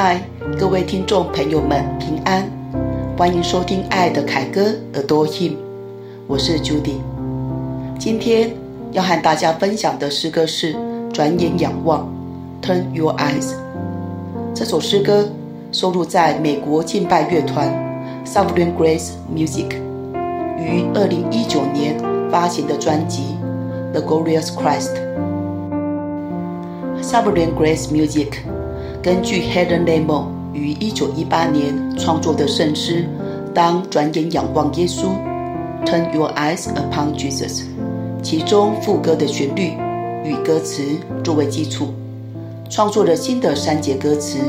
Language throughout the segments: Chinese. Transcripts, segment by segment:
嗨，各位听众朋友们，平安！欢迎收听《爱的凯歌》耳朵 Him，我是 Judy。今天要和大家分享的诗歌是《转眼仰望》（Turn Your Eyes）。这首诗歌收录在美国敬拜乐团 Sovereign Grace Music 于二零一九年发行的专辑《The Glorious Christ》。Sovereign Grace Music。根据 Helen Lemmon 于一九一八年创作的圣诗《当转眼仰望耶稣》（Turn Your Eyes Upon Jesus），其中副歌的旋律与歌词作为基础，创作了新的三节歌词，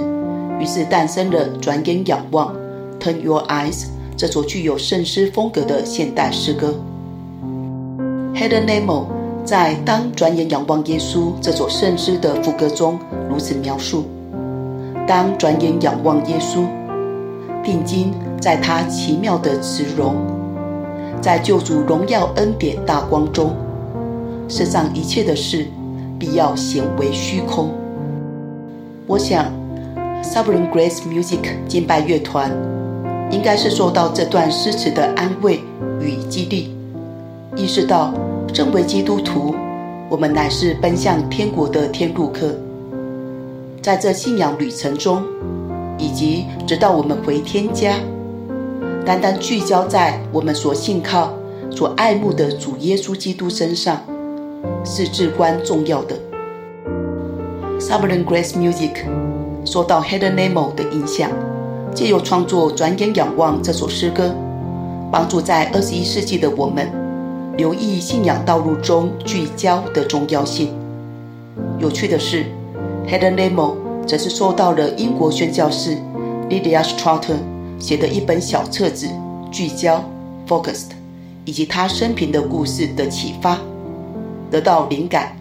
于是诞生了《转眼仰望》（Turn Your Eyes） 这首具有圣诗风格的现代诗歌。Helen Lemmon 在《当转眼仰望耶稣》这首圣诗的副歌中如此描述。当转眼仰望耶稣，定睛在他奇妙的慈容，在救主荣耀恩典大光中，世上一切的事必要显为虚空。我想，Sovereign Grace Music 敬拜乐团应该是受到这段诗词的安慰与激励，意识到身为基督徒，我们乃是奔向天国的天路客。在这信仰旅程中，以及直到我们回天家，单单聚焦在我们所信靠、所爱慕的主耶稣基督身上，是至关重要的。Sovereign Grace Music 受到 Helen Lemmon 的影响，借由创作《转眼仰望》这首诗歌，帮助在二十一世纪的我们留意信仰道路中聚焦的重要性。有趣的是，Helen Lemmon 则是受到了英国宣教士 Lilias Trotter 写的一本小册子《聚焦》（Focused） 以及他生平的故事的启发，得到灵感，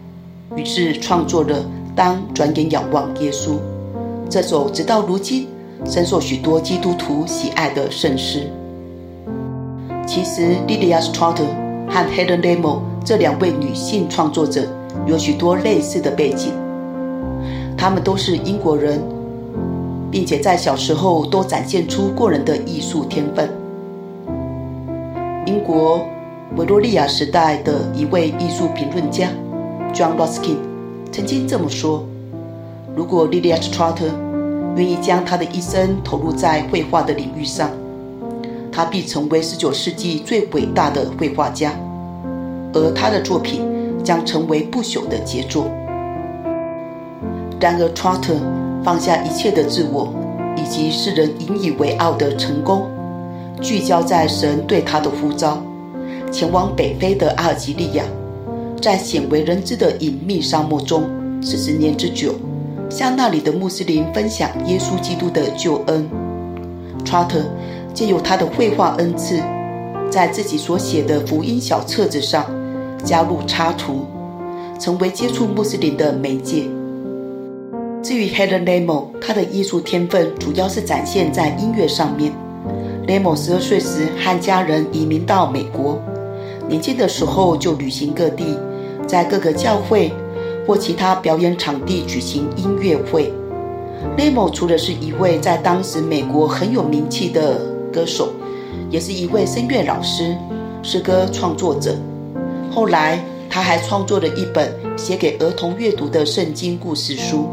于是创作了《当转眼仰望耶稣》这首直到如今深受许多基督徒喜爱的圣诗。其实，Lilias Trotter 和 Helen Lemmon 这两位女性创作者有许多类似的背景。他们都是英国人，并且在小时候都展现出过人的艺术天分。英国维多利亚时代的一位艺术评论家 John Ruskin 曾经这么说：“如果 Lilias Trotter 愿意将他的一生投入在绘画的领域上，他必成为19世纪最伟大的绘画家，而他的作品将成为不朽的杰作。”然而，Trotter 放下一切的自我，以及世人引以为傲的成功，聚焦在神对他的呼召，前往北非的阿尔及利亚，在鲜为人知的隐秘沙漠中四十年之久，向那里的穆斯林分享耶稣基督的救恩。Trotter 借由他的绘画恩赐，在自己所写的福音小册子上加入插图，成为接触穆斯林的媒介。至于 Helen Lemmon，她的艺术天分主要是展现在音乐上面。Lemo 十二岁时和家人移民到美国，年轻的时候就旅行各地，在各个教会或其他表演场地举行音乐会。Lemo 除了是一位在当时美国很有名气的歌手，也是一位声乐老师、诗歌创作者。后来，他还创作了一本写给儿童阅读的圣经故事书。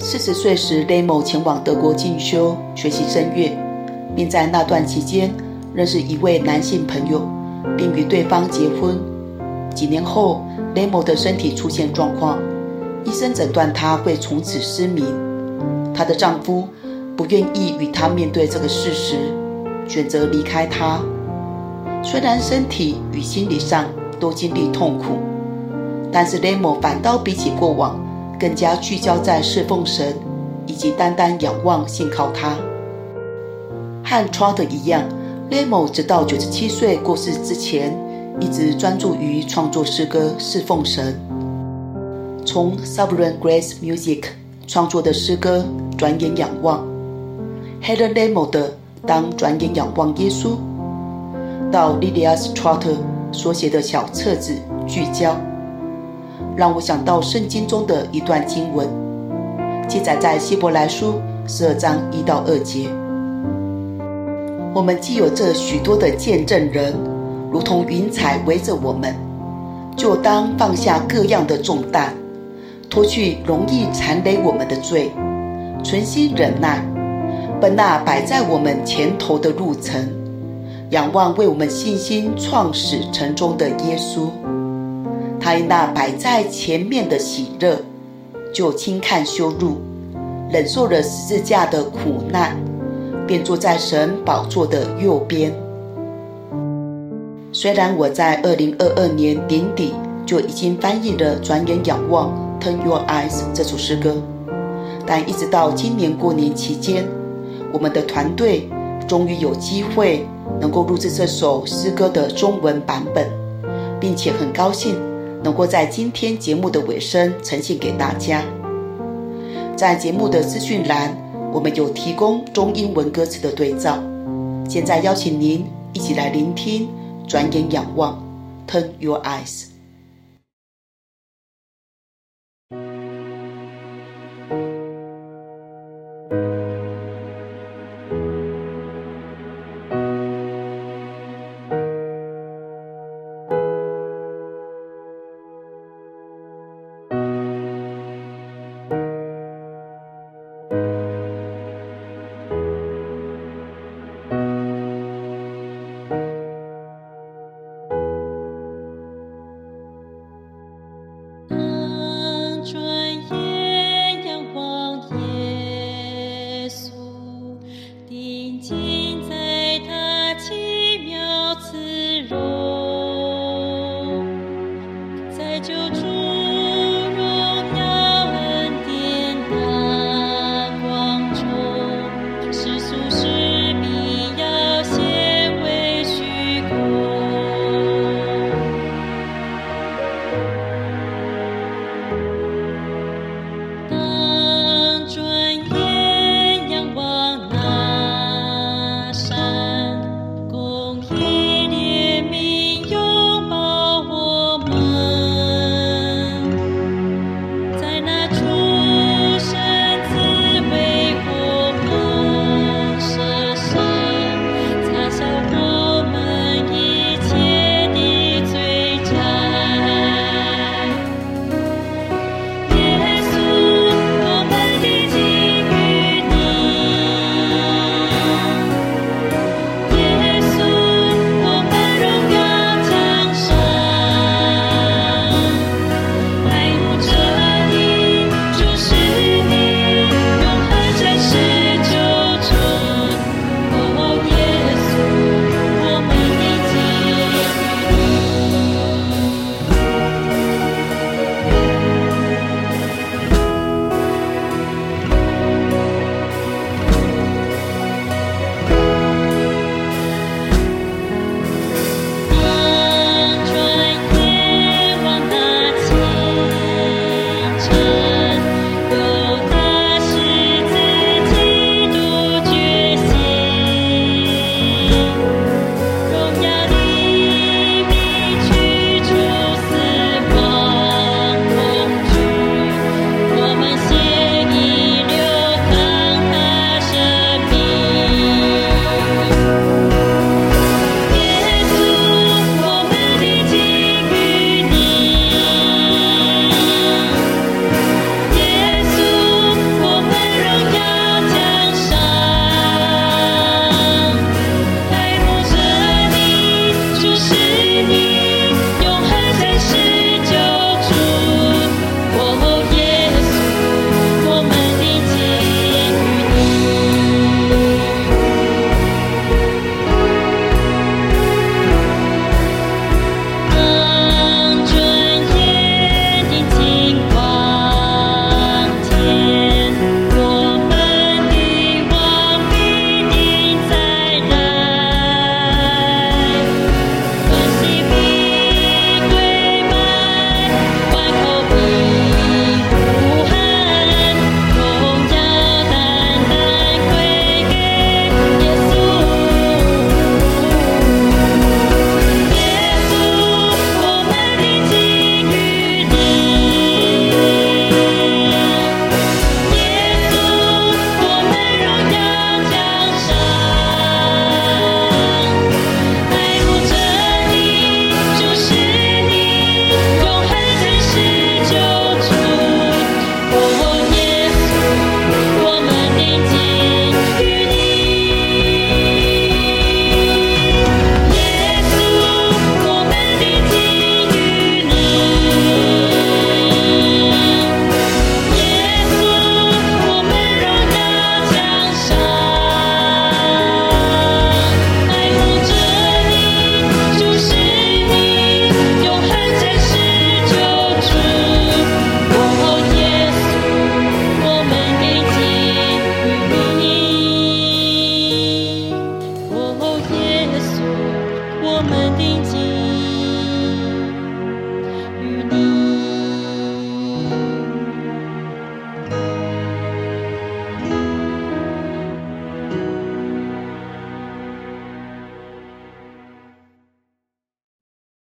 四十岁时雷某前往德国进修学习声乐，并在那段期间认识一位男性朋友，并与对方结婚。几年后雷某的身体出现状况，医生诊断她会从此失明。她的丈夫不愿意与她面对这个事实，选择离开她。虽然身体与心理上都经历痛苦，但是雷某反倒比起过往。更加聚焦在侍奉神，以及单单仰望信靠他。和 Trotter 一样 lemon 直到九十七岁过世之前，一直专注于创作诗歌侍奉神。从 Sovereign Grace Music 创作的诗歌《转眼仰望》，Helen Lemmon 的《当转眼仰望耶稣》，到 Lilias Trotter 所写的小册子《聚焦》。让我想到圣经中的一段经文，记载在希伯来书十二章一到二节。我们既有这许多的见证人，如同云彩围着我们，就当放下各样的重担，脱去容易缠累我们的罪，存心忍耐，奔那摆在我们前头的路程，仰望为我们信心创始成终的耶稣。他因那摆在前面的喜乐，就轻看羞辱，忍受了十字架的苦难，便坐在神宝座的右边。虽然我在二零二二年年底就已经翻译了《转眼仰望》（Turn Your Eyes） 这首诗歌，但一直到今年过年期间，我们的团队终于有机会能够录制这首诗歌的中文版本，并且很高兴能够在今天节目的尾声呈现给大家。在节目的资讯栏，我们有提供中英文歌词的对照。现在邀请您一起来聆听。转眼仰望，Turn your eyes。your